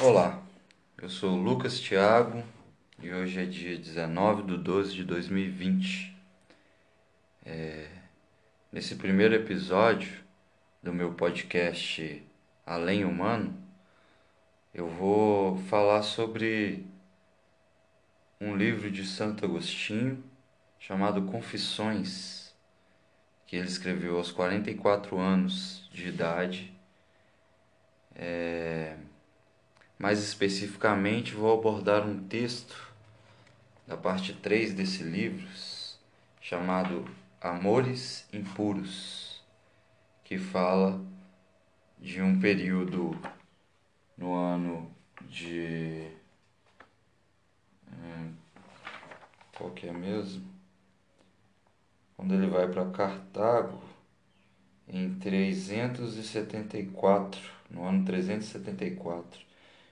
Olá, eu sou Lucas Thiago e hoje é dia 19 de 12 de 2020. É, nesse primeiro episódio do meu podcast Além Humano, eu vou falar sobre um livro de Santo Agostinho chamado Confissões, que ele escreveu aos 44 anos de idade. É, mais especificamente, vou abordar um texto da parte 3 desse livro, chamado Amores Impuros, que fala de um período no ano de. Hum, qual que é mesmo? Quando ele vai para Cartago em 374, no ano 374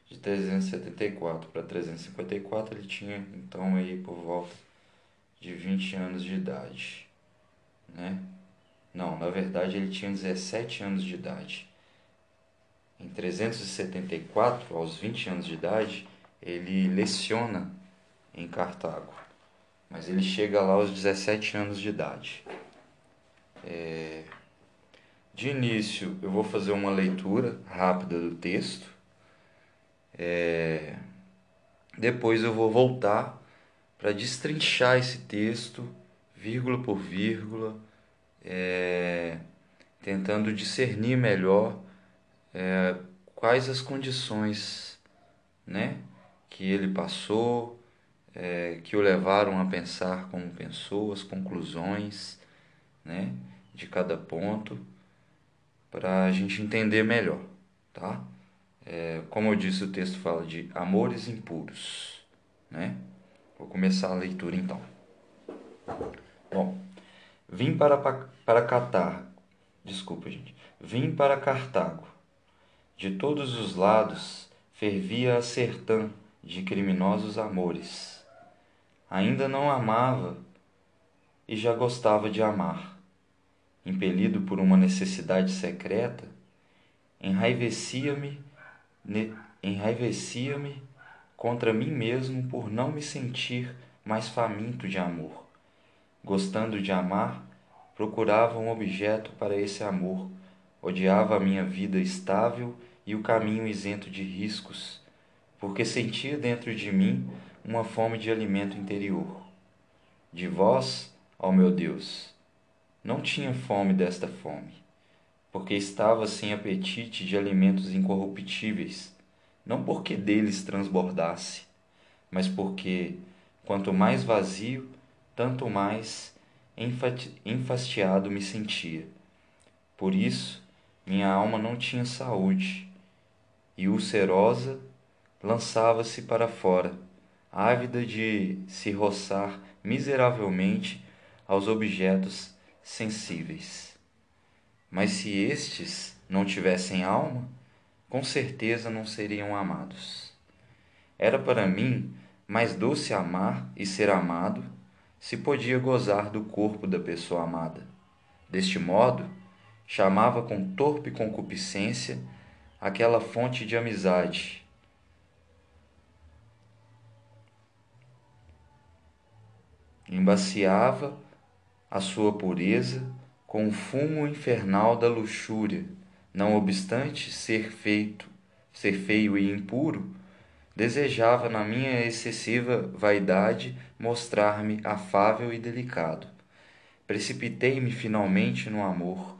de 374 para 354, ele tinha então aí por volta de 20 anos de idade, né? Não, na verdade ele tinha 17 anos de idade. Em 374, aos 20 anos de idade, ele leciona em Cartago. Mas ele chega lá aos 17 anos de idade. É... De início, eu vou fazer uma leitura rápida do texto é... Depois eu vou voltar para destrinchar esse texto, vírgula por vírgula, é... tentando discernir melhor é... quais as condições né, que ele passou, é, que o levaram a pensar como pensou, as conclusões né, de cada ponto, para a gente entender melhor, tá? É, como eu disse, o texto fala de amores impuros. Né? Vou começar a leitura então. Bom, vim para, para Catar, desculpa gente, vim para Cartago. De todos os lados fervia a sertã de criminosos amores. Ainda não amava e já gostava de amar. Impelido por uma necessidade secreta, enraivecia-me enraivecia-me contra mim mesmo por não me sentir mais faminto de amor. Gostando de amar, procurava um objeto para esse amor, odiava a minha vida estável e o caminho isento de riscos, porque sentia dentro de mim uma fome de alimento interior. De vós, ó meu Deus, não tinha fome desta fome porque estava sem apetite de alimentos incorruptíveis, não porque deles transbordasse, mas porque, quanto mais vazio, tanto mais enfastiado me sentia. Por isso, minha alma não tinha saúde, e ulcerosa lançava-se para fora, ávida de se roçar miseravelmente aos objetos sensíveis. Mas se estes não tivessem alma, com certeza não seriam amados. Era para mim mais doce amar e ser amado se podia gozar do corpo da pessoa amada. Deste modo, chamava com torpe concupiscência aquela fonte de amizade. Embaciava a sua pureza com o fumo infernal da luxúria, não obstante ser feito, ser feio e impuro, desejava na minha excessiva vaidade mostrar-me afável e delicado. Precipitei-me finalmente no amor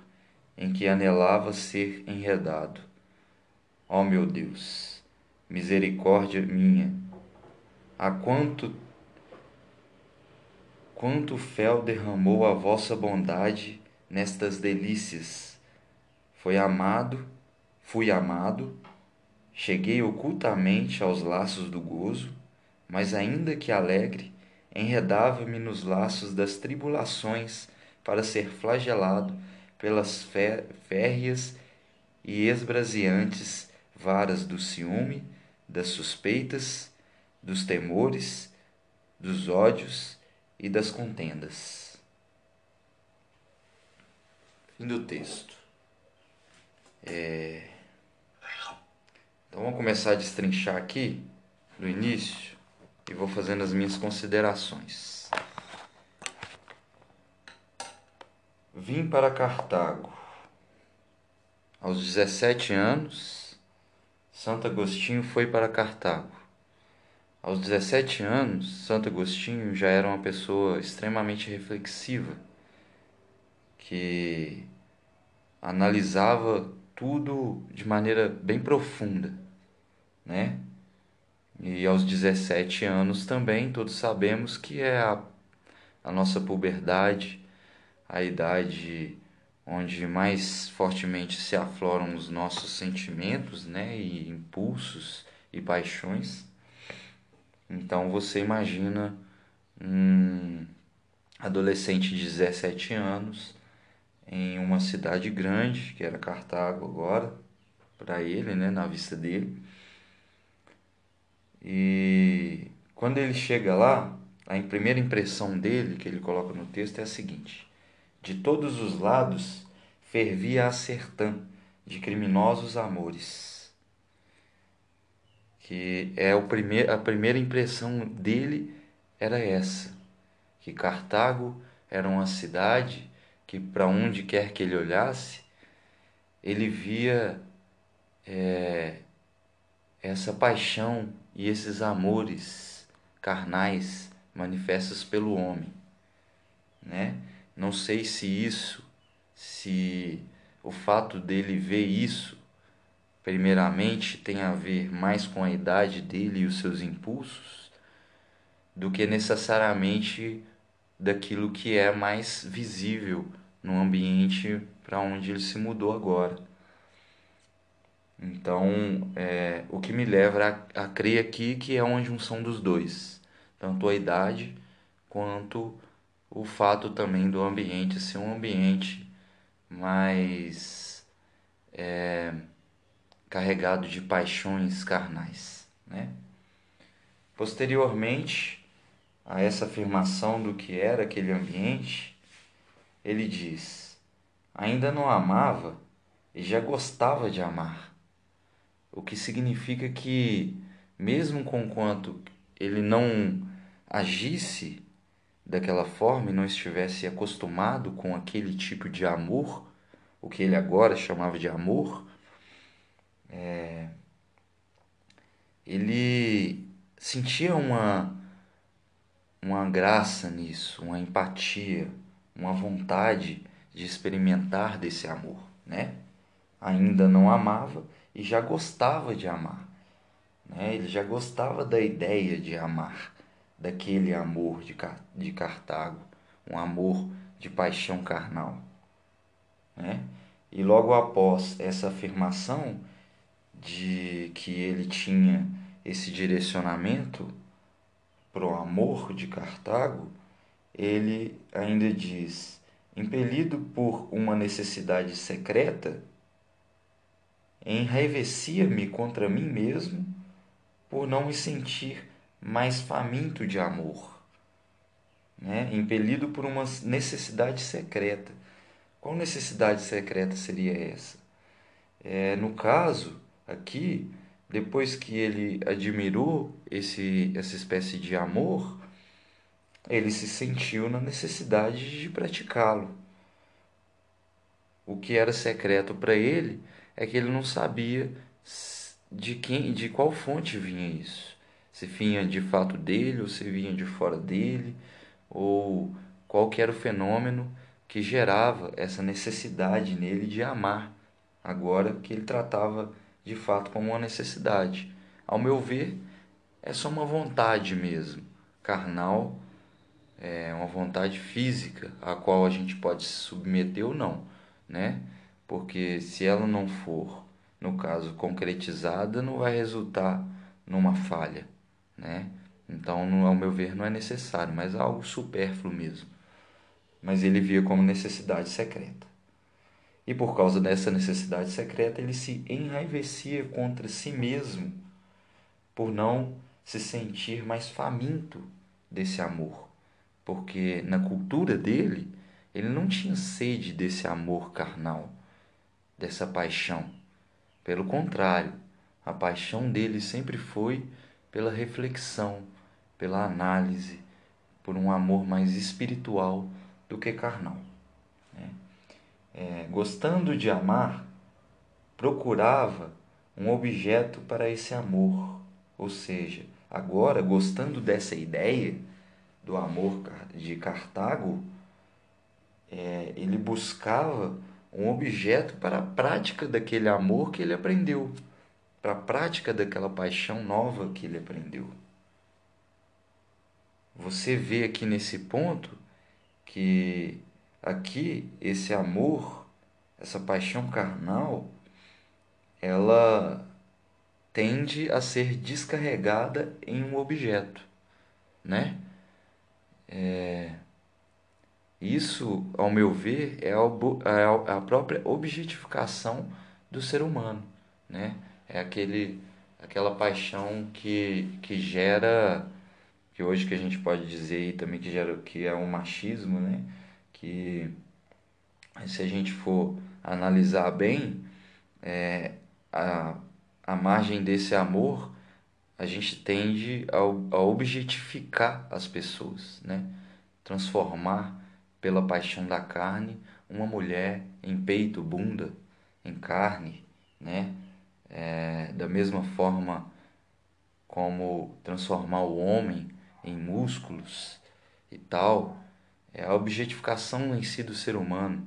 em que anelava ser enredado. Ó oh, meu Deus, misericórdia minha, a quanto quanto fel derramou a vossa bondade nestas delícias. Foi amado, fui amado, cheguei ocultamente aos laços do gozo, mas ainda que alegre, enredava-me nos laços das tribulações para ser flagelado pelas férreas e esbraseantes varas do ciúme, das suspeitas, dos temores, dos ódios e das contendas. Fim do texto. É... Então vamos começar a destrinchar aqui do início e vou fazendo as minhas considerações. Vim para Cartago. Aos 17 anos, Santo Agostinho foi para Cartago. Aos 17 anos, Santo Agostinho já era uma pessoa extremamente reflexiva, que analisava tudo de maneira bem profunda, né? E aos 17 anos também, todos sabemos que é a, a nossa puberdade, a idade onde mais fortemente se afloram os nossos sentimentos, né, e impulsos e paixões. Então você imagina um adolescente de 17 anos em uma cidade grande, que era Cartago agora, para ele, né, na vista dele. E quando ele chega lá, a primeira impressão dele, que ele coloca no texto, é a seguinte: De todos os lados fervia a sertã de criminosos amores. Que é o primeir, a primeira impressão dele era essa, que Cartago era uma cidade que para onde quer que ele olhasse, ele via é, essa paixão e esses amores carnais manifestos pelo homem, né? Não sei se isso, se o fato dele ver isso, primeiramente tem a ver mais com a idade dele e os seus impulsos, do que necessariamente daquilo que é mais visível no ambiente para onde ele se mudou agora. Então, é, o que me leva a, a crer aqui que é uma junção dos dois, tanto a idade quanto o fato também do ambiente ser um ambiente mais é, carregado de paixões carnais, né? Posteriormente a essa afirmação do que era aquele ambiente, ele diz: ainda não amava e já gostava de amar. O que significa que, mesmo conquanto ele não agisse daquela forma e não estivesse acostumado com aquele tipo de amor, o que ele agora chamava de amor, é, ele sentia uma, uma graça nisso, uma empatia, uma vontade de experimentar desse amor, né? Ainda não amava, e já gostava de amar. Né? Ele já gostava da ideia de amar, daquele amor de, de Cartago, um amor de paixão carnal. Né? E logo após essa afirmação de que ele tinha esse direcionamento para o amor de Cartago, ele ainda diz: impelido por uma necessidade secreta, enraivecia-me contra mim mesmo por não me sentir mais faminto de amor, né? impelido por uma necessidade secreta. Qual necessidade secreta seria essa? É, no caso, aqui, depois que ele admirou esse, essa espécie de amor, ele se sentiu na necessidade de praticá-lo. O que era secreto para ele é que ele não sabia de quem, de qual fonte vinha isso. Se vinha de fato dele ou se vinha de fora dele, ou qual era o fenômeno que gerava essa necessidade nele de amar, agora que ele tratava de fato como uma necessidade. Ao meu ver, é só uma vontade mesmo, carnal, uma vontade física a qual a gente pode se submeter ou não, né? porque se ela não for, no caso, concretizada, não vai resultar numa falha, né? Então, ao meu ver, não é necessário, mas é algo supérfluo mesmo. Mas ele via como necessidade secreta. E por causa dessa necessidade secreta, ele se enraivecia contra si mesmo por não se sentir mais faminto desse amor. Porque na cultura dele, ele não tinha sede desse amor carnal dessa paixão. Pelo contrário, A paixão dele sempre foi pela reflexão, pela análise, por um amor mais espiritual do que carnal. Né? É, gostando de amar, procurava um objeto para esse amor, ou seja, agora gostando dessa ideia do amor de Cartago, é, ele buscava um objeto para a prática daquele amor que ele aprendeu, para a prática daquela paixão nova que ele aprendeu. Você vê aqui nesse ponto que aqui esse amor, essa paixão carnal, ela tende a ser descarregada em um objeto, né? É, isso, ao meu ver, é, a própria objetificação do ser humano, né? É aquele, aquela paixão que, que gera, que hoje que a gente pode dizer também que gera que é um machismo, né? Que se a gente for analisar bem, é, a, a margem desse amor, a gente tende a, a objetificar as pessoas, né? Transformar pela paixão da carne, uma mulher em peito, bunda, em carne, né? É, da mesma forma como transformar o homem em músculos e tal, é a objetificação em si do ser humano.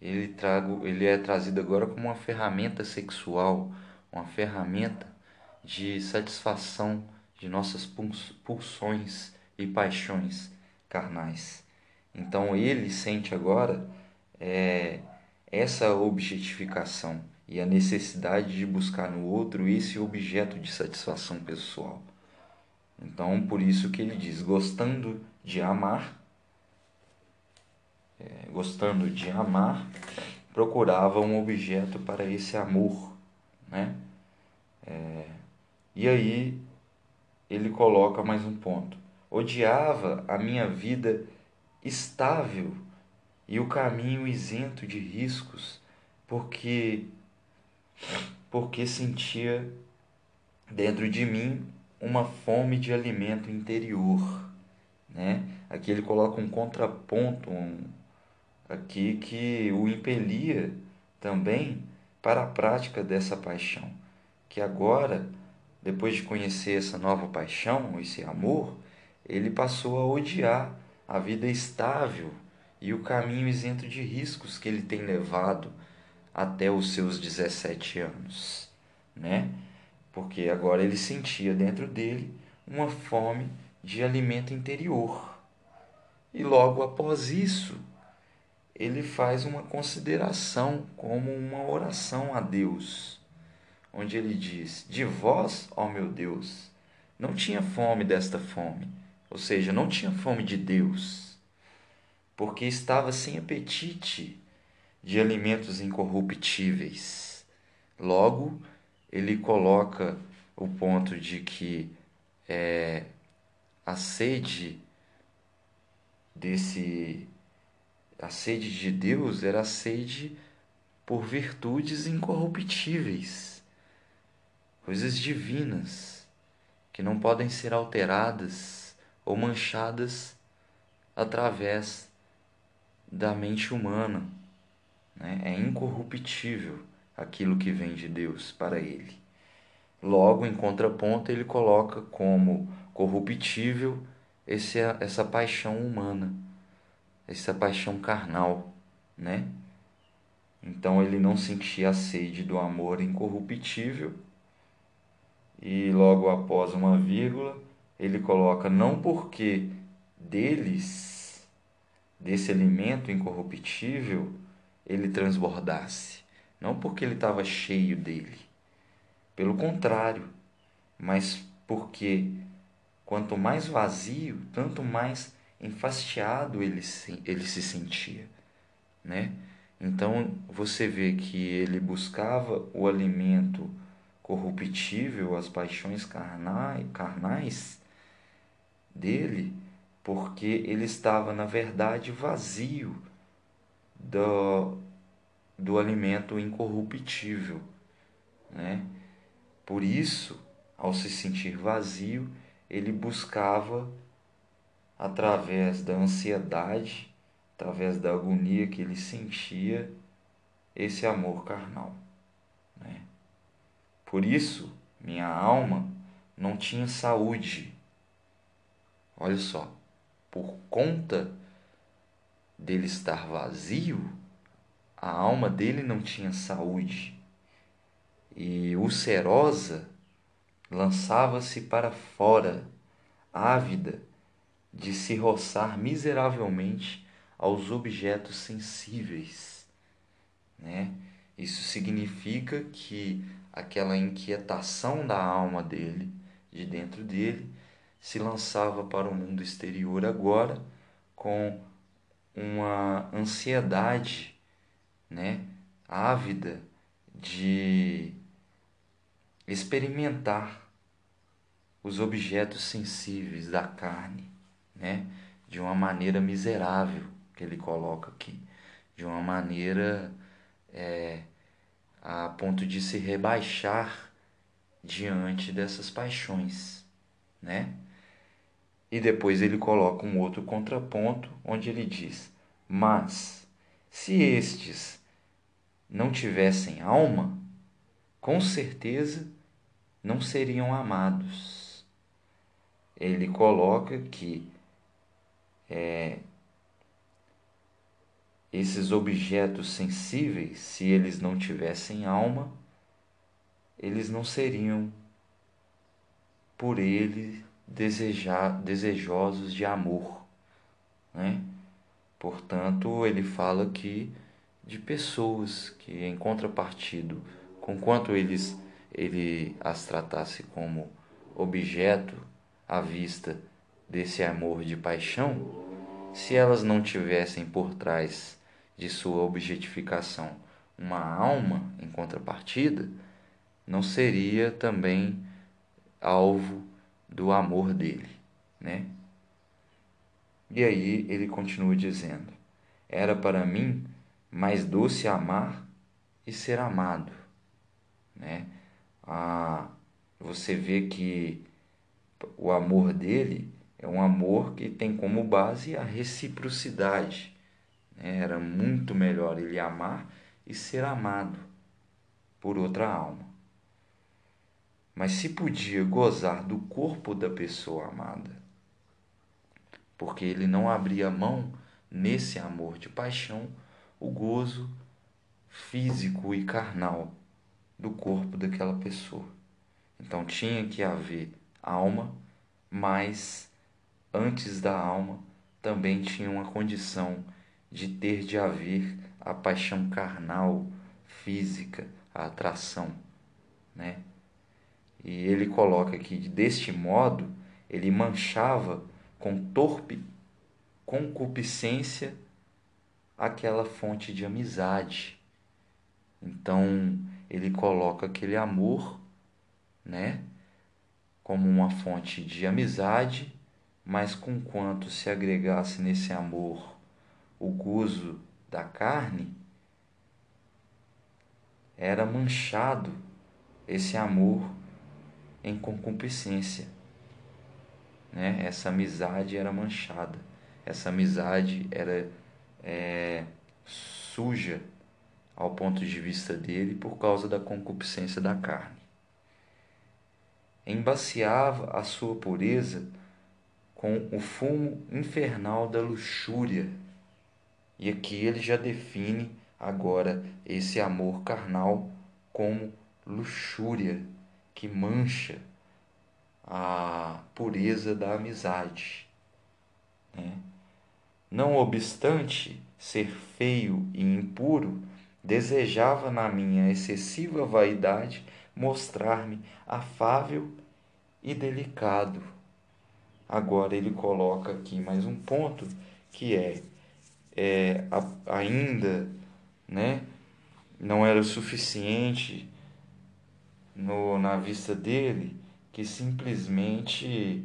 Ele, trago, ele é trazido agora como uma ferramenta sexual, uma ferramenta de satisfação de nossas pulsões e paixões carnais. Então ele sente agora é, essa objetificação e a necessidade de buscar no outro esse objeto de satisfação pessoal. Então, por isso que ele diz: gostando de amar, é, gostando de amar, procurava um objeto para esse amor, né? É, e aí ele coloca mais um ponto: odiava a minha vida estável e o caminho isento de riscos, porque porque sentia dentro de mim uma fome de alimento interior, né? Aqui ele coloca um contraponto um, aqui que o impelia também para a prática dessa paixão, que agora, depois de conhecer essa nova paixão, esse amor, ele passou a odiar a vida estável e o caminho isento de riscos que ele tem levado até os seus 17 anos, né? Porque agora ele sentia dentro dele uma fome de alimento interior. E logo após isso, ele faz uma consideração como uma oração a Deus, onde ele diz: De vós, ó meu Deus, não tinha fome desta fome ou seja, não tinha fome de Deus, porque estava sem apetite de alimentos incorruptíveis. Logo, ele coloca o ponto de que é, a sede desse a sede de Deus era a sede por virtudes incorruptíveis, coisas divinas que não podem ser alteradas ou manchadas através da mente humana. Né? É incorruptível aquilo que vem de Deus para ele. Logo, em contraponto, ele coloca como corruptível esse, essa paixão humana, essa paixão carnal, né? Então ele não sentia a sede do amor incorruptível e logo após uma vírgula ele coloca não porque deles, desse alimento incorruptível, ele transbordasse, não porque ele estava cheio dele, pelo contrário, mas porque quanto mais vazio, tanto mais enfastiado ele se, ele se sentia, né? Então você vê que ele buscava o alimento corruptível, as paixões carnais, carnais dele, porque ele estava, na verdade, vazio do, do alimento incorruptível. Né? Por isso, ao se sentir vazio, ele buscava, através da ansiedade, através da agonia que ele sentia, esse amor carnal. Né? Por isso, minha alma não tinha saúde. Olha só, por conta dele estar vazio, a alma dele não tinha saúde. E ulcerosa lançava-se para fora, ávida de se roçar miseravelmente aos objetos sensíveis. Né? Isso significa que aquela inquietação da alma dele, de dentro dele, se lançava para o mundo exterior agora com uma ansiedade, né, ávida de experimentar os objetos sensíveis da carne, né, de uma maneira miserável que ele coloca aqui, de uma maneira é, a ponto de se rebaixar diante dessas paixões, né? E depois ele coloca um outro contraponto onde ele diz: Mas se estes não tivessem alma, com certeza não seriam amados. Ele coloca que é, esses objetos sensíveis, se eles não tivessem alma, eles não seriam por ele desejar, desejosos de amor. Né? Portanto, ele fala aqui de pessoas que, em contrapartido, com quanto eles, ele as tratasse como objeto à vista desse amor de paixão, se elas não tivessem por trás de sua objetificação uma alma em contrapartida, não seria também alvo do amor dele, né? E aí ele continua dizendo: Era para mim mais doce amar e ser amado, né? Ah, você vê que o amor dele é um amor que tem como base a reciprocidade. Era muito melhor ele amar e ser amado por outra alma. Mas se podia gozar do corpo da pessoa amada, porque ele não abria mão nesse amor de paixão o gozo físico e carnal do corpo daquela pessoa. Então tinha que haver alma, mas antes da alma também tinha uma condição de ter de haver a paixão carnal, física, a atração, né? E ele coloca aqui deste modo ele manchava com torpe concupiscência aquela fonte de amizade. Então ele coloca aquele amor, né, como uma fonte de amizade, mas com quanto se agregasse nesse amor o gozo da carne, era manchado esse amor em concupiscência. Né? Essa amizade era manchada, essa amizade era é, suja ao ponto de vista dele por causa da concupiscência da carne. Embaciava a sua pureza com o fumo infernal da luxúria e aqui ele já define agora esse amor carnal como luxúria que mancha a pureza da amizade. Né? Não obstante ser feio e impuro, desejava na minha excessiva vaidade mostrar-me afável e delicado. Agora ele coloca aqui mais um ponto que é é, a, ainda né, não era o suficiente no, na vista dele que simplesmente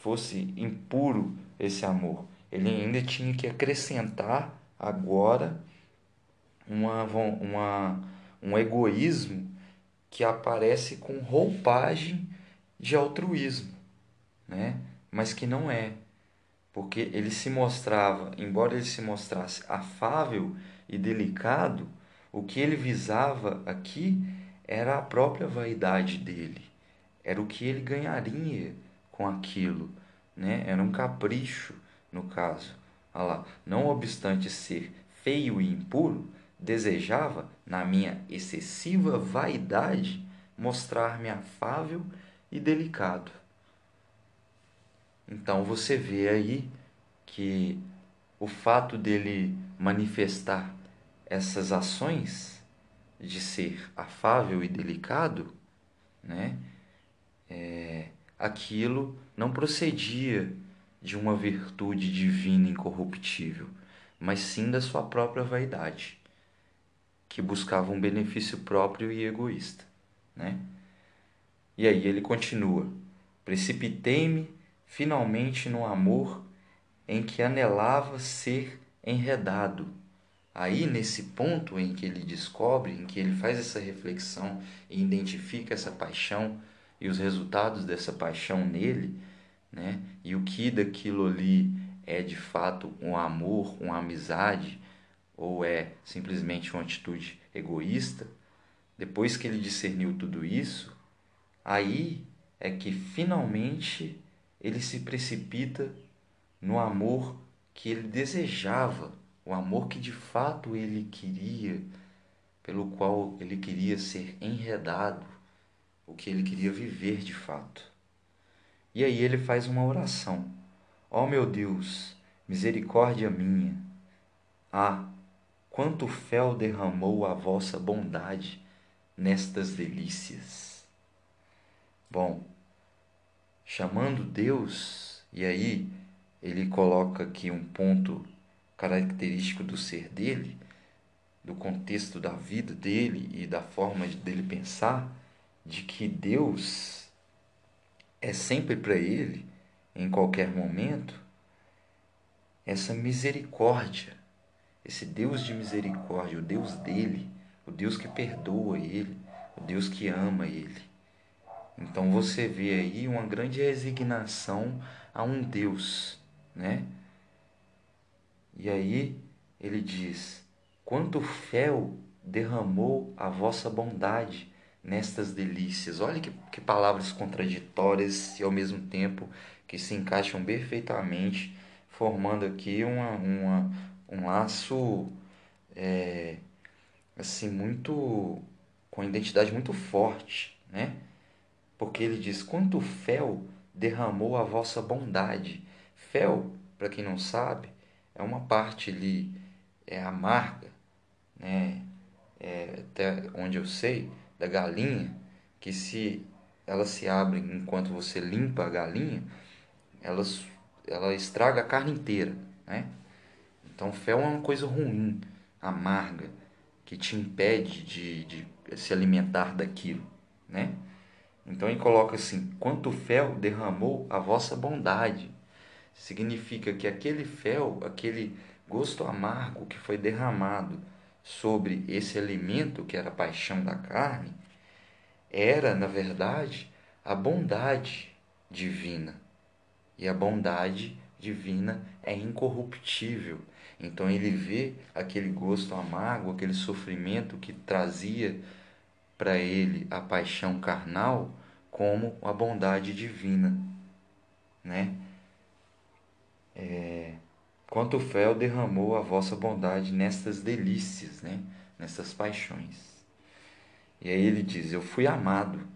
fosse impuro esse amor. Ele ainda tinha que acrescentar agora uma, uma, um egoísmo que aparece com roupagem de altruísmo, né? Mas que não é, porque ele se mostrava, embora ele se mostrasse afável e delicado, o que ele visava aqui era a própria vaidade dele, era o que ele ganharia com aquilo, né? Era um capricho, no caso. Olha lá, não obstante ser feio e impuro, desejava, na minha excessiva vaidade, mostrar-me afável e delicado. Então você vê aí que o fato dele manifestar essas ações de ser afável e delicado, né, é, aquilo não procedia de uma virtude divina incorruptível, mas sim da sua própria vaidade, que buscava um benefício próprio e egoísta, né? E aí ele continua: Precipitei-me finalmente no amor em que anelava ser enredado. Aí, nesse ponto em que ele descobre, em que ele faz essa reflexão e identifica essa paixão e os resultados dessa paixão nele, né? E o que daquilo ali é de fato um amor, uma amizade, ou é simplesmente uma atitude egoísta, depois que ele discerniu tudo isso, aí é que finalmente ele se precipita no amor que ele desejava, o amor que de fato ele queria, pelo qual ele queria ser enredado, o que ele queria viver de fato. E aí ele faz uma oração. Ó oh, meu Deus, misericórdia minha. Ah, quanto fel derramou a vossa bondade nestas delícias. Bom, chamando Deus, e aí ele coloca aqui um ponto característico do ser dele, do contexto da vida dele e da forma dele pensar, de que Deus é sempre para ele, em qualquer momento, essa misericórdia, esse Deus de misericórdia, o Deus dele, o Deus que perdoa ele, o Deus que ama ele. Então você vê aí uma grande resignação a um Deus, né? E aí ele diz: Quanto fel derramou a vossa bondade nestas delícias. Olha que, que palavras contraditórias e ao mesmo tempo que se encaixam perfeitamente, formando aqui uma, uma um laço é, assim muito com identidade muito forte, né? Porque ele diz: Quanto fel derramou a vossa bondade. Fel, para quem não sabe, é uma parte ali é amarga, né? É, até onde eu sei, da galinha, que se ela se abre enquanto você limpa a galinha, ela, ela estraga a carne inteira, né? Então, fel é uma coisa ruim, amarga, que te impede de, de se alimentar daquilo, né? Então ele coloca assim: quanto fel derramou a vossa bondade. Significa que aquele fel, aquele gosto amargo que foi derramado sobre esse alimento que era a paixão da carne, era, na verdade, a bondade divina. E a bondade divina é incorruptível. Então ele vê aquele gosto amargo, aquele sofrimento que trazia para ele a paixão carnal como a bondade divina, né? É, quanto fel derramou a vossa bondade nestas delícias, né? Nestas paixões. E aí ele diz: Eu fui amado,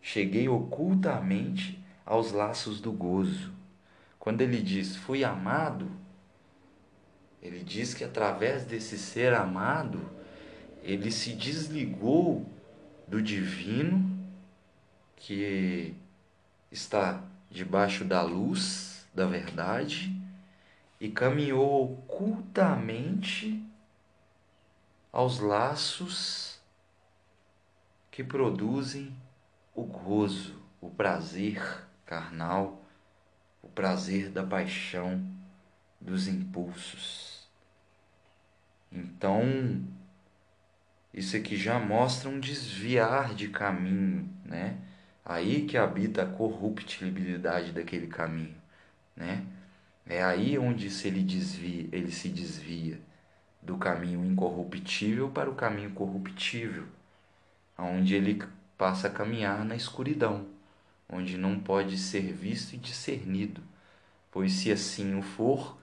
cheguei ocultamente aos laços do gozo. Quando ele diz fui amado, ele diz que através desse ser amado, ele se desligou do divino que está debaixo da luz da verdade e caminhou ocultamente aos laços que produzem o gozo, o prazer carnal, o prazer da paixão, dos impulsos. Então, isso aqui já mostra um desviar de caminho, né? Aí que habita a corruptibilidade daquele caminho, né? É aí onde se ele desvia, ele se desvia do caminho incorruptível para o caminho corruptível, onde ele passa a caminhar na escuridão, onde não pode ser visto e discernido, pois se assim o for,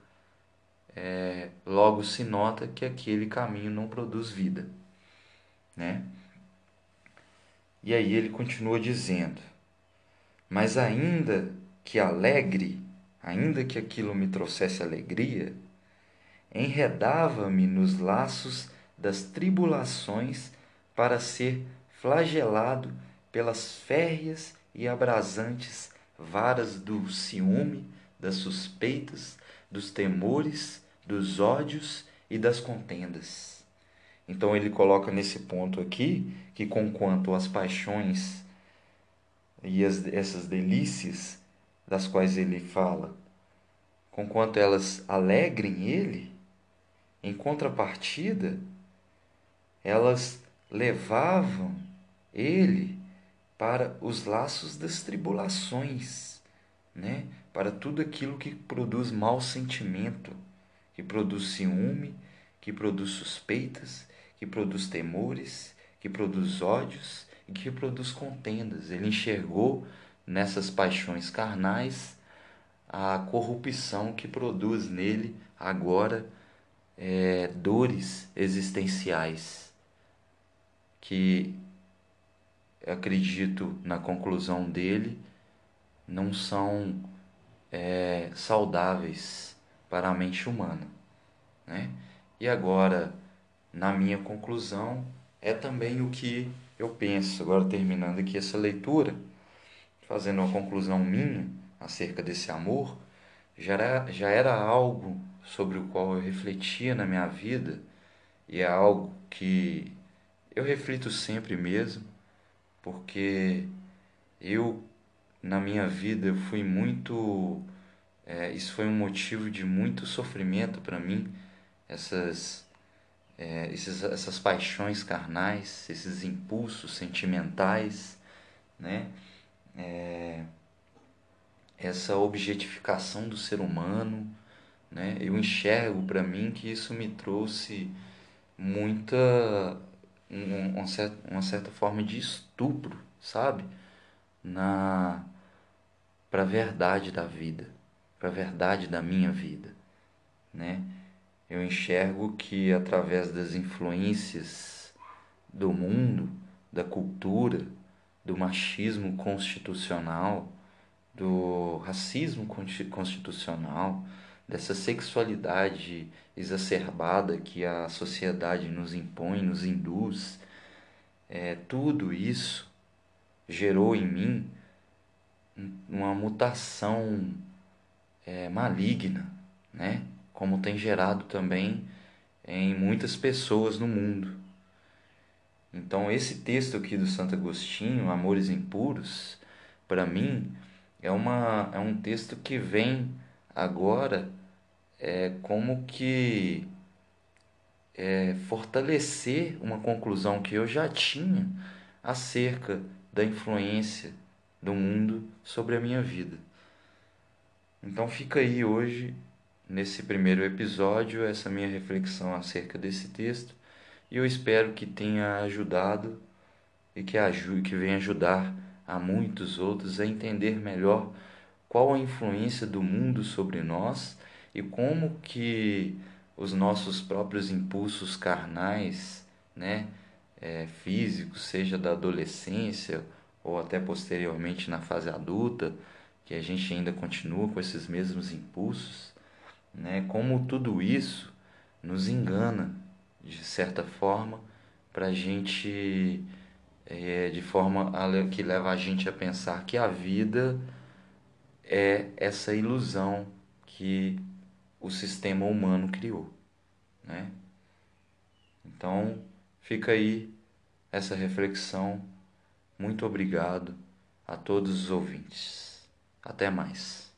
é, logo se nota que aquele caminho não produz vida, né? E aí ele continua dizendo: Mas ainda que alegre, ainda que aquilo me trouxesse alegria, enredava-me nos laços das tribulações para ser flagelado pelas férreas e abrasantes varas do ciúme, das suspeitas, dos temores, dos ódios e das contendas. Então ele coloca nesse ponto aqui que conquanto as paixões e as, essas delícias das quais ele fala, conquanto elas alegrem ele, em contrapartida, elas levavam ele para os laços das tribulações, né? Para tudo aquilo que produz mau sentimento, que produz ciúme, que produz suspeitas, que produz temores, que produz ódios e que produz contendas. Ele enxergou nessas paixões carnais a corrupção que produz nele agora é, dores existenciais que acredito na conclusão dele não são é, saudáveis para a mente humana, né? E agora na minha conclusão, é também o que eu penso. Agora, terminando aqui essa leitura, fazendo uma conclusão minha acerca desse amor, já era, já era algo sobre o qual eu refletia na minha vida e é algo que eu reflito sempre mesmo, porque eu, na minha vida, eu fui muito. É, isso foi um motivo de muito sofrimento para mim, essas é, esses, essas paixões carnais, esses impulsos sentimentais, né? É, essa objetificação do ser humano, né? Eu enxergo para mim que isso me trouxe muita um, uma, certa, uma certa forma de estupro, sabe? Na para a verdade da vida, para a verdade da minha vida, né? Eu enxergo que através das influências do mundo, da cultura, do machismo constitucional, do racismo constitucional, dessa sexualidade exacerbada que a sociedade nos impõe, nos induz, é, tudo isso gerou em mim uma mutação é, maligna, né? Como tem gerado também em muitas pessoas no mundo. Então, esse texto aqui do Santo Agostinho, Amores Impuros, para mim é, uma, é um texto que vem agora é, como que é, fortalecer uma conclusão que eu já tinha acerca da influência do mundo sobre a minha vida. Então fica aí hoje nesse primeiro episódio essa minha reflexão acerca desse texto. E eu espero que tenha ajudado e que ajude, que venha ajudar a muitos outros a entender melhor qual a influência do mundo sobre nós e como que os nossos próprios impulsos carnais, né, é, físicos, seja da adolescência ou até posteriormente na fase adulta, que a gente ainda continua com esses mesmos impulsos, né? Como tudo isso nos engana de certa forma para a gente é, de forma que leva a gente a pensar que a vida é essa ilusão que o sistema humano criou, né? Então fica aí essa reflexão. Muito obrigado a todos os ouvintes. Até mais.